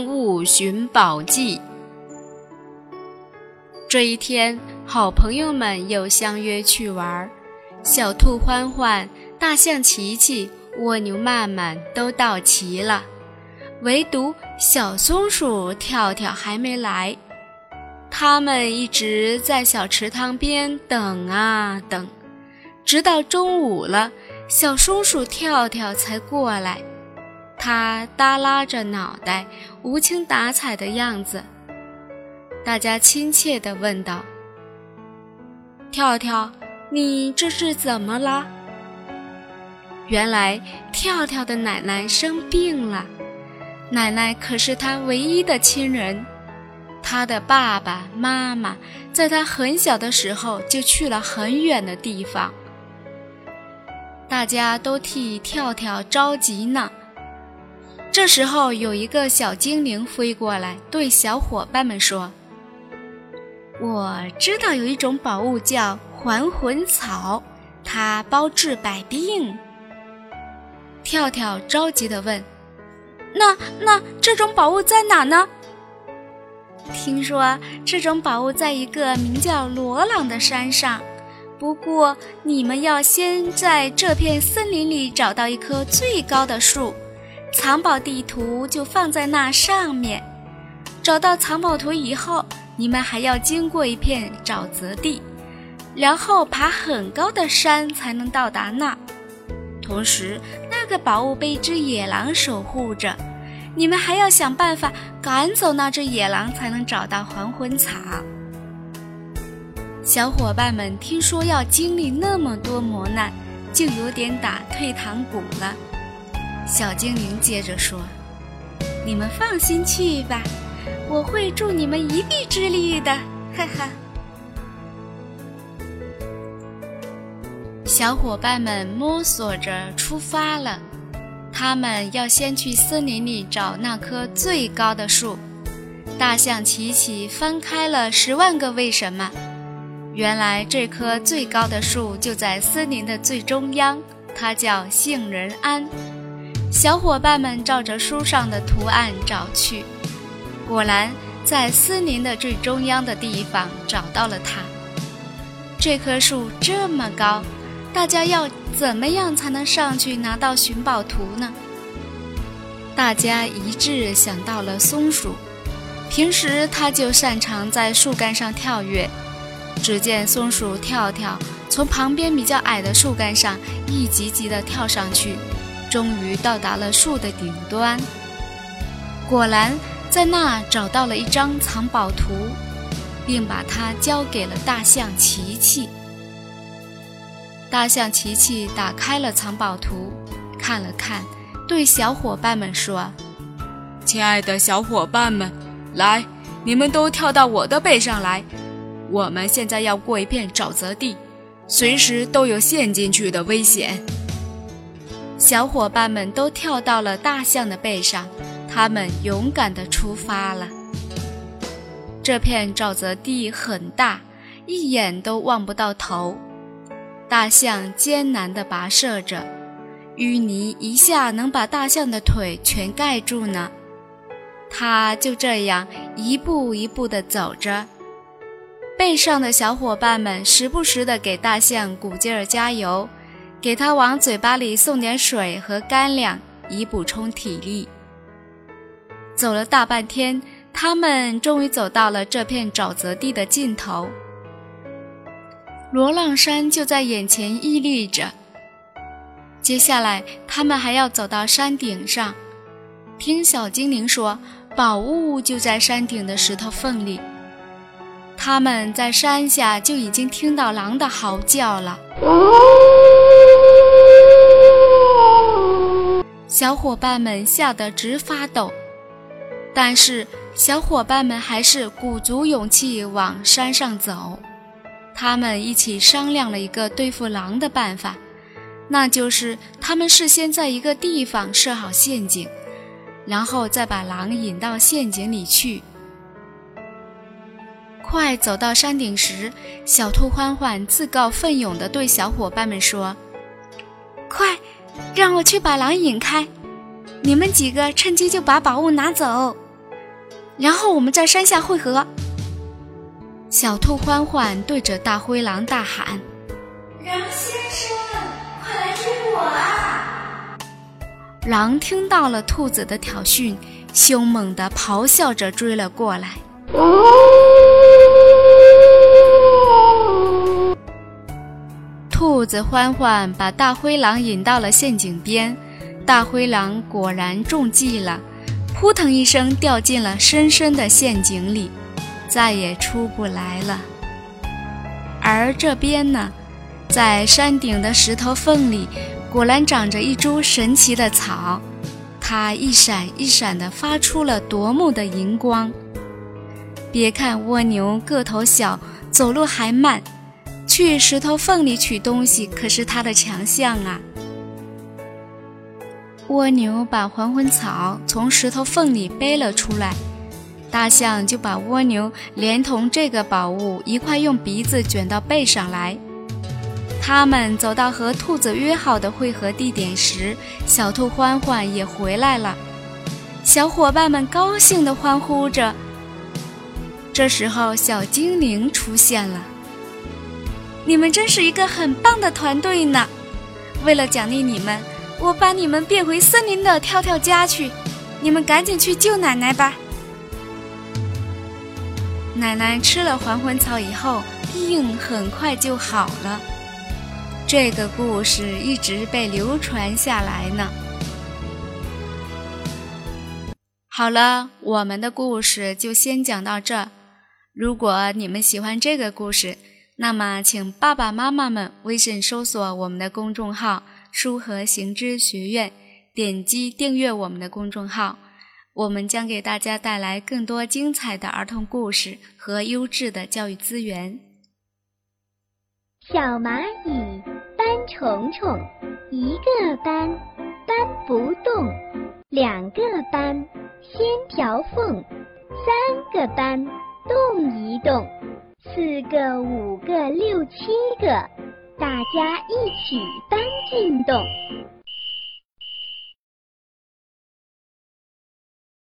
动物寻宝记》。这一天，好朋友们又相约去玩，小兔欢欢、大象琪琪、蜗牛曼曼都到齐了，唯独小松鼠跳跳还没来。他们一直在小池塘边等啊等，直到中午了，小松鼠跳跳才过来。他耷拉着脑袋，无精打采的样子。大家亲切地问道：“跳跳，你这是怎么了？”原来跳跳的奶奶生病了，奶奶可是他唯一的亲人。他的爸爸妈妈在他很小的时候就去了很远的地方，大家都替跳跳着急呢。这时候，有一个小精灵飞过来，对小伙伴们说：“我知道有一种宝物叫还魂草，它包治百病。”跳跳着急地问：“那那这种宝物在哪呢？”听说这种宝物在一个名叫罗朗的山上，不过你们要先在这片森林里找到一棵最高的树，藏宝地图就放在那上面。找到藏宝图以后，你们还要经过一片沼泽地，然后爬很高的山才能到达那。同时，那个宝物被一只野狼守护着。你们还要想办法赶走那只野狼，才能找到还魂草。小伙伴们听说要经历那么多磨难，就有点打退堂鼓了。小精灵接着说：“你们放心去吧，我会助你们一臂之力的。”哈哈。小伙伴们摸索着出发了。他们要先去森林里找那棵最高的树。大象琪琪翻开了《十万个为什么》，原来这棵最高的树就在森林的最中央，它叫杏仁桉。小伙伴们照着书上的图案找去，果然在森林的最中央的地方找到了它。这棵树这么高。大家要怎么样才能上去拿到寻宝图呢？大家一致想到了松鼠，平时它就擅长在树干上跳跃。只见松鼠跳跳从旁边比较矮的树干上一级级地跳上去，终于到达了树的顶端。果然，在那找到了一张藏宝图，并把它交给了大象琪琪。大象琪琪打开了藏宝图，看了看，对小伙伴们说：“亲爱的小伙伴们，来，你们都跳到我的背上来。我们现在要过一片沼泽地，随时都有陷进去的危险。”小伙伴们都跳到了大象的背上，他们勇敢地出发了。这片沼泽地很大，一眼都望不到头。大象艰难地跋涉着，淤泥一下能把大象的腿全盖住呢。它就这样一步一步地走着，背上的小伙伴们时不时地给大象鼓劲儿加油，给他往嘴巴里送点水和干粮，以补充体力。走了大半天，他们终于走到了这片沼泽地的尽头。罗浪山就在眼前屹立着。接下来，他们还要走到山顶上。听小精灵说，宝物就在山顶的石头缝里。他们在山下就已经听到狼的嚎叫了。小伙伴们吓得直发抖，但是小伙伴们还是鼓足勇气往山上走。他们一起商量了一个对付狼的办法，那就是他们事先在一个地方设好陷阱，然后再把狼引到陷阱里去。快走到山顶时，小兔欢欢自告奋勇地对小伙伴们说：“快，让我去把狼引开，你们几个趁机就把宝物拿走。”然后我们在山下汇合。小兔欢欢对着大灰狼大喊：“狼先生，快来追我啊！”狼听到了兔子的挑衅，凶猛地咆哮着追了过来。兔子欢欢把大灰狼引到了陷阱边，大灰狼果然中计了，扑腾一声掉进了深深的陷阱里，再也出不来了。而这边呢，在山顶的石头缝里，果然长着一株神奇的草，它一闪一闪地发出了夺目的荧光。别看蜗牛个头小，走路还慢。去石头缝里取东西可是它的强项啊！蜗牛把还魂草从石头缝里背了出来，大象就把蜗牛连同这个宝物一块用鼻子卷到背上来。他们走到和兔子约好的汇合地点时，小兔欢欢也回来了，小伙伴们高兴地欢呼着。这时候，小精灵出现了。你们真是一个很棒的团队呢！为了奖励你们，我把你们变回森林的跳跳家去。你们赶紧去救奶奶吧。奶奶吃了还魂草以后，病很快就好了。这个故事一直被流传下来呢。好了，我们的故事就先讲到这。如果你们喜欢这个故事，那么，请爸爸妈妈们微信搜索我们的公众号“书和行知学院”，点击订阅我们的公众号，我们将给大家带来更多精彩的儿童故事和优质的教育资源。小蚂蚁搬虫虫，一个搬搬不动，两个搬掀条缝，三个搬动一动。四个、五个、六七个，大家一起搬进洞。